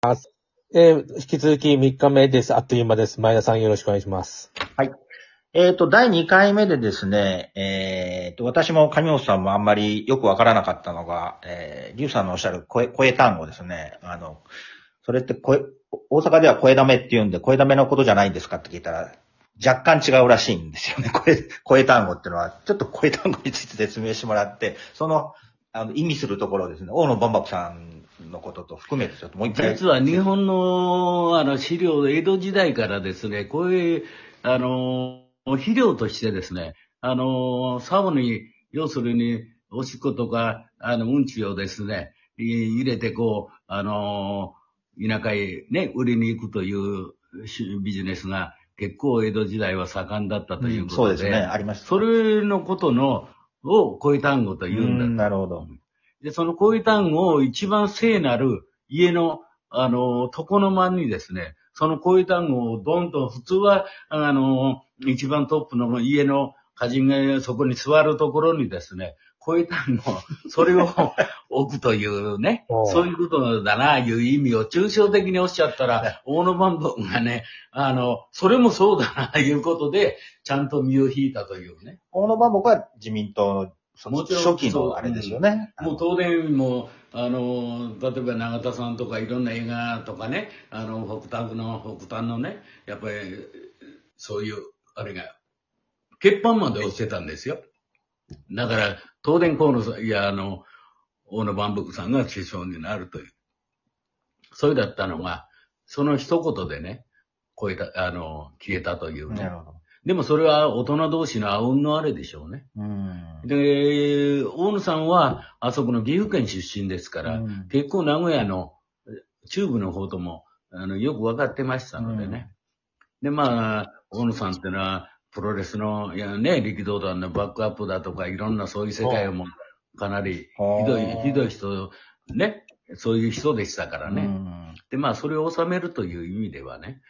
えー引き続き3日目です。あっという間です。前田さんよろしくお願いします。はいえっ、と、第2回目でですね、えっ、と、私も上本さんもあんまりよくわからなかったのが、えー、リュウさんのおっしゃる声、声単語ですね。あの、それって声、大阪では声だめって言うんで、声だめのことじゃないんですかって聞いたら、若干違うらしいんですよね。声、声単語っていうのは、ちょっと声単語について説明してもらって、その、あの、意味するところですね、大野万博さんのことと含めてちょっともう一回。実は日本のあの資料、江戸時代からですね、こういう、あの、肥料としてですね、あの、竿に、要するに、おしっことか、あの、うんちをですね、い入れてこう、あの、田舎へね、売りに行くというしビジネスが結構江戸時代は盛んだったということで、そうですね、ありました。それのことの、を声単語と言うんだうんなるほど。で、その声単語を一番聖なる家の、あの、床の間にですね、その声単語をどんと、普通は、あの、一番トップの家の歌人がそこに座るところにですね、声単語、それを 置くというねそういうことだな、いう意味を抽象的におっしゃったら、大野万博がね、あの、それもそうだな、いうことで、ちゃんと身を引いたというね。大野万博は自民党のそのもちろん初期のあれですよね。もう東電も、あの、例えば永田さんとかいろんな映画とかね、あの、北端の、北端のね、やっぱり、そういう、あれが、欠板まで押してたんですよ。だから、東電河野さん、いや、あの、大野万博さんが首相になるという。それだったのが、その一言でね、超えた、あの、消えたというね。なるほど。でもそれは大人同士のあうんのあれでしょうね。うん。で、大野さんは、あそこの岐阜県出身ですから、うん結構名古屋の中部の方とも、あの、よく分かってましたのでね。で、まあ、大野さんってのは、プロレスの、いやね、力道団のバックアップだとか、いろんなそういう世界をもかなりひどい、ひどい人、ね、そういう人でしたからね。うんで、まあ、それを収めるという意味ではね、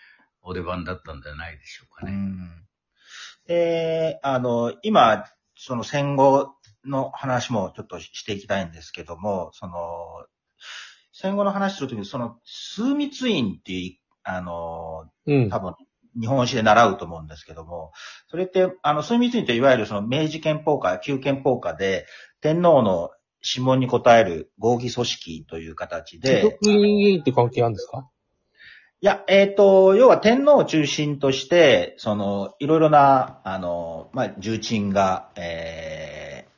お出番だったんじゃないでしょうかね。うんで、あの、今、その戦後の話もちょっとしていきたいんですけども、その、戦後の話するときに、その、枢密院っていう、あの、うん。多分、日本史で習うと思うんですけども、それって、あの、枢密院っていわゆるその明治憲法下、旧憲法下で、天皇の諮問に応える合議組織という形で、って関係あるんですか？いや、えっ、と、要は天皇を中心として、その、いろいろな、あの、まあ、重鎮が、え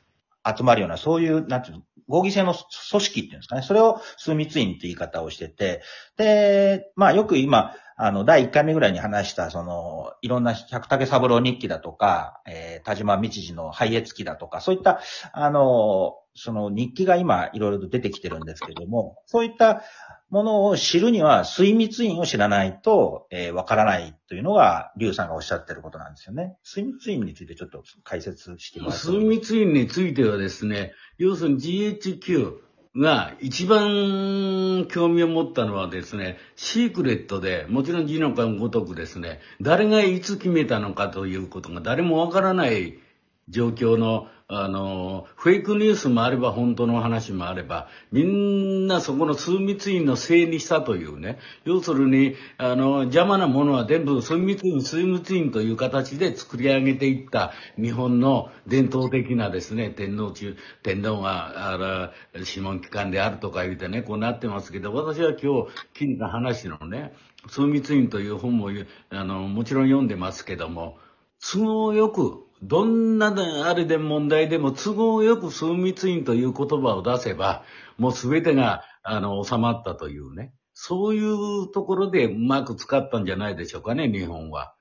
ー、集まるような、そういう、なんていうの、合議制の組織っていうんですかね。それを枢密院って言い方をしてて、で、まあ、よく今、あの、第1回目ぐらいに話した、その、いろんな百武三郎日記だとか、えー、田島道次の廃越記だとか、そういった、あの、その日記が今、いろいろと出てきてるんですけども、そういったものを知るには、水密院を知らないと、えーわからないというのが、劉さんがおっしゃってることなんですよね。水密院についてちょっと解説してもらっても枢密院についてはですね、要するに GHQ が一番興味を持ったのはですね、シークレットで、もちろん字のごとくですね、誰がいつ決めたのかということが誰もわからない状況の、あの、フェイクニュースもあれば本当の話もあれば、みんなそこの枢密院のせいにしたというね、要するに、あの、邪魔なものは全部枢密院、枢密院という形で作り上げていった日本の伝統的なですね、天皇中、天皇が、あら、諮問機関であるとか言うてね、こうなってますけど、私は今日聞いた話のね、枢密院という本も、あの、もちろん読んでますけども、都合よく、どんなあれで問題でも都合よく枢密院という言葉を出せば、もうすべてが、あの、収まったというね。そういうところでうまく使ったんじゃないでしょうかね、日本は。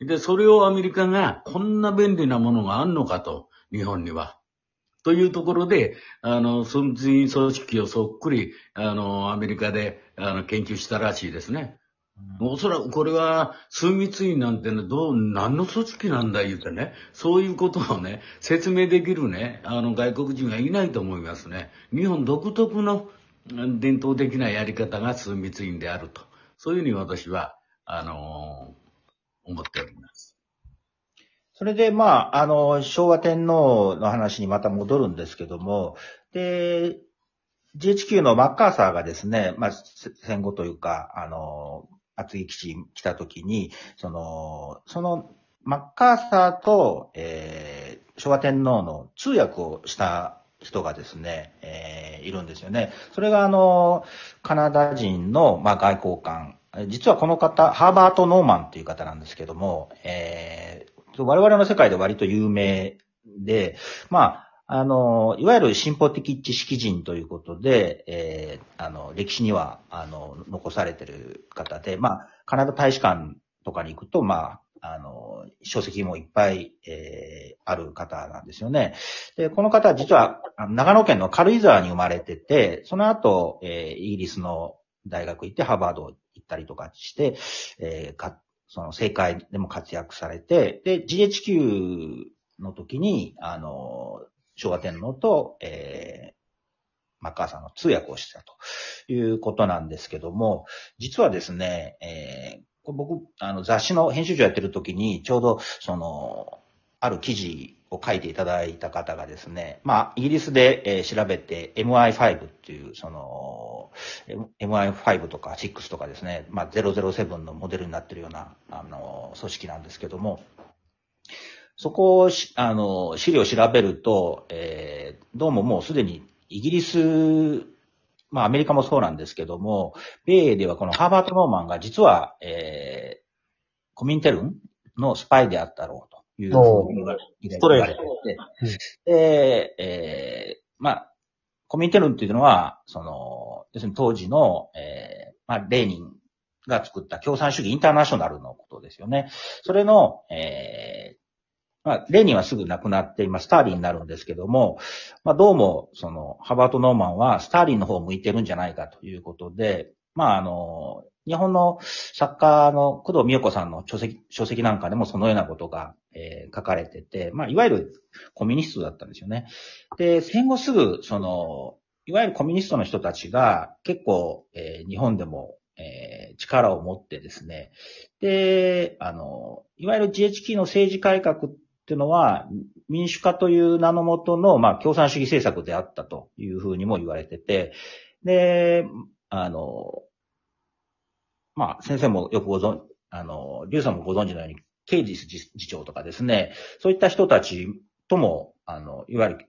で、それをアメリカが、こんな便利なものがあんのかと、日本には。というところで、あの、枢密院組織をそっくり、あの、アメリカで、あの、研究したらしいですね。おそらくこれは、枢密院なんてね、どう、何の組織なんだ言うてね、そういうことをね、説明できるね、あの、外国人がいないと思いますね。日本独特の伝統的なやり方が枢密院であると。そういうふうに私は、あの思っております。それで、まあ、あの、昭和天皇の話にまた戻るんですけども、で、GHQ のマッカーサーがですね、まあ、戦後というか、あの、厚木基地に来た時に、その、その、マッカーサーと、えー、昭和天皇の通訳をした人がですね、えー、いるんですよね。それがあの、カナダ人の、まあ、外交官。実はこの方、ハーバート・ノーマンっていう方なんですけども、えー、我々の世界で割と有名で、まあ、あの、いわゆる進歩的知識人ということで、えー、あの、歴史には、あの、残されてる方で、まあ、カナダ大使館とかに行くと、まあ、あの、書籍もいっぱい、えー、ある方なんですよね。で、この方は実は、長野県の軽井沢に生まれてて、その後、えー、イギリスの大学行って、ハーバード行ったりとかして、えー、か、その政界でも活躍されて、で、GHQ の時に、あの、昭和天皇と、えー、マッカーサーの通訳をしてたということなんですけども、実はですね、えー、僕、あの、雑誌の編集長やってる時に、ちょうど、その、ある記事を書いていただいた方がですね、まあ、イギリスで、えー、調べて MI5 っていう、その、MI5 とか6とかですね、まあ、007のモデルになってるような、あの、組織なんですけども、そこをあの、資料を調べると、えー、どうももうすでにイギリス、まあアメリカもそうなんですけども、米英ではこのハーバート・ノーマンが実は、えー、コミンテルンのスパイであったろうというふうに言われてて、で、えー、まあ、コミンテルンっていうのは、その、要するに当時の、えー、まあ、レーニンが作った共産主義インターナショナルのことですよね。それの、えー、まあ、レニンはすぐ亡くなって今、スターリンになるんですけども、まあ、どうも、その、ハバート・ノーマンはスターリンの方を向いてるんじゃないかということで、まあ、あの、日本の作家の工藤美代子さんの書籍、書籍なんかでもそのようなことが、えー、書かれてて、まあ、いわゆるコミュニストだったんですよね。で、戦後すぐ、その、いわゆるコミュニストの人たちが結構、えー、日本でも、えー、力を持ってですね、で、あの、いわゆる GHQ の政治改革っていうのは、民主化という名のもとの、まあ、共産主義政策であったというふうにも言われてて、で、あの、まあ、先生もよくご存、あの、リュウさんもご存知のように、ケイジス次長とかですね、そういった人たちとも、あの、いわゆる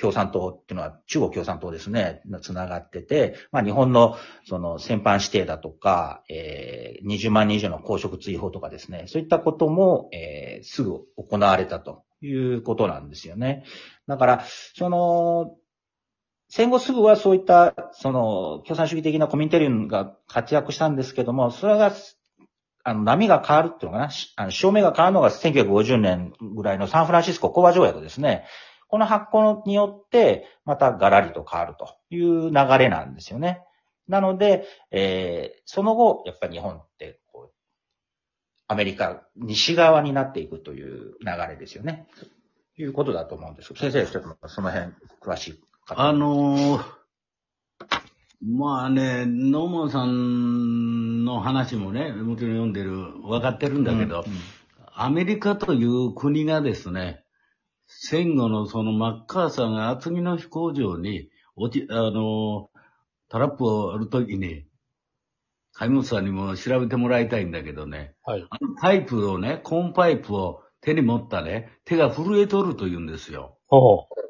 共産党っていうのは中国共産党ですね、つながってて、まあ日本のその戦犯指定だとか、えー、20万人以上の公職追放とかですね、そういったことも、えー、すぐ行われたということなんですよね。だから、その、戦後すぐはそういった、その、共産主義的なコミュニテリウムが活躍したんですけども、それが、あの、波が変わるっていうのかな、あの、照明が変わるのが1950年ぐらいのサンフランシスコ講和条約ですね。この発行によって、またガラリと変わるという流れなんですよね。なので、えー、その後、やっぱり日本ってこう、アメリカ、西側になっていくという流れですよね。ということだと思うんです先生、ちょっとその辺、詳しいあのー、まあね、ノーマンさんの話もね、もちろん読んでる、分かってるんだけど、うんうん、アメリカという国がですね、戦後のそのマッカーサーが厚木の飛行場に落ち、あの、トラップをあるときに、海本さんにも調べてもらいたいんだけどね。はい。あのパイプをね、コーンパイプを手に持ったね、手が震えとると言うんですよ。ほう。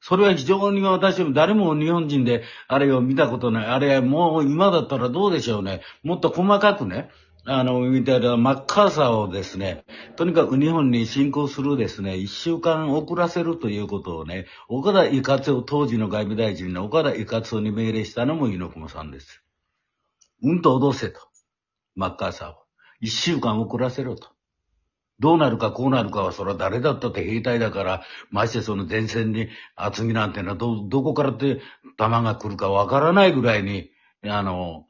それは非常に私も誰も日本人であれを見たことない。あれもう今だったらどうでしょうね。もっと細かくね、あの、みたいなマッカーサーをですね、とにかく日本に侵攻するですね、一週間遅らせるということをね、岡田伊勝夫、当時の外務大臣の岡田伊勝夫に命令したのも猪熊さんです。うんと脅せと。マッカーサーを。一週間遅らせろと。どうなるかこうなるかは、それは誰だったって兵隊だから、ましてその前線に厚木なんてのはど、どこからって弾が来るかわからないぐらいに、あの、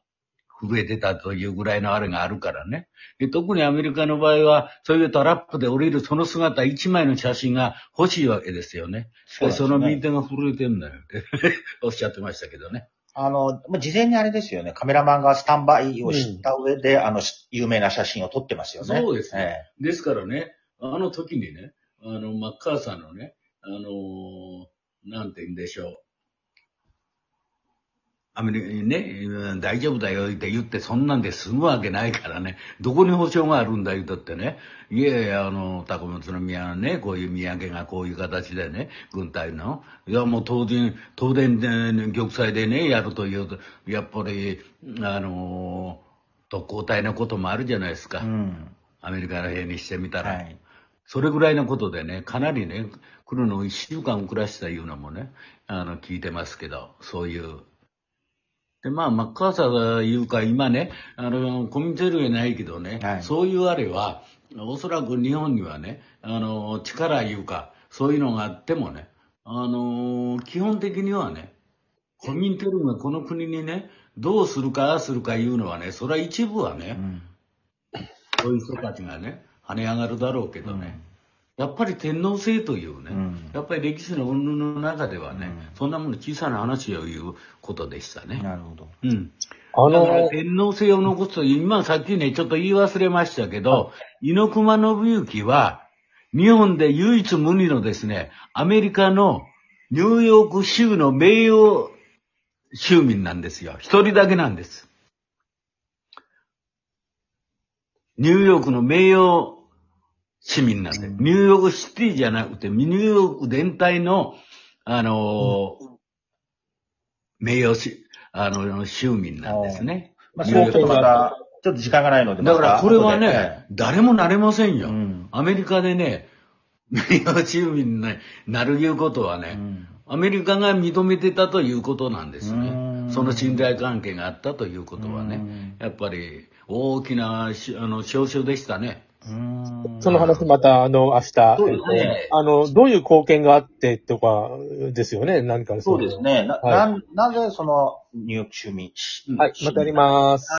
震えてたというぐらいのあれがあるからね。で特にアメリカの場合は、そういうトラップで降りるその姿一枚の写真が欲しいわけですよね。そ、ね、その右手が震えてんだよって おっしゃってましたけどね。あの、事前にあれですよね、カメラマンがスタンバイをした上で、うん、あの、有名な写真を撮ってますよね。そうですね。えー、ですからね、あの時にね、あの、マッカーサーのね、あのー、なんて言うんでしょう。アメリカにね、うん大丈夫だよって言ってそんなんで済むわけないからね、どこに保証があるんだ言うとってね、いやいや、あの、高松宮のね、こういう土産がこういう形でね、軍隊の、いやもう当然、東電で、玉砕でね、やるというと、やっぱり、あの、特攻隊のこともあるじゃないですか。うん。アメリカの兵にしてみたら。はい。それぐらいのことでね、かなりね、来るのを一週間遅らしたいうのもね、あの、聞いてますけど、そういう。で、まあ、マッカーサーが言うか、今ね、あの、コミュニティがないけどね、はい。そういうあれは、おそらく日本にはね、あの、力いうか、そういうのがあってもね、あの、基本的にはね、コミュニティがこの国にね、どうするか、ああするかいうのはね、それは一部はね、うん。そういう人たちがね、跳ね上がるだろうけどね、やっぱり天皇制というね、うんやっぱり歴史の云々の中ではね、うんそんなもの小さな話を言うことでしたね。なるほど。うん。あだからの、天皇制を残すと、今さっきね、ちょっと言い忘れましたけど、猪熊信之は、日本で唯一無二のですね、アメリカのニューヨーク州の名誉州民なんですよ。一人だけなんです。ニューヨークの名誉市民なんで、ニューヨークシティじゃなくて、ニューヨーク全体の、あのー名誉し、あの、州民なんですね。まあ、それはちょっとまた、ちょっと時間がないので、だからこれはね、誰もなれませんよ。うんアメリカでね、名誉市民になるいうことはね、うんアメリカが認めてたということなんですうね。んその信頼関係があったということはねうん、やっぱり大きなしあの証書でしたね。うんその話また、あの、明日、そうですねあの、どういう貢献があってとかですよね、何かそうです。ね。な、はいなんなぜその、ニューヨーク州民、はい、またやります。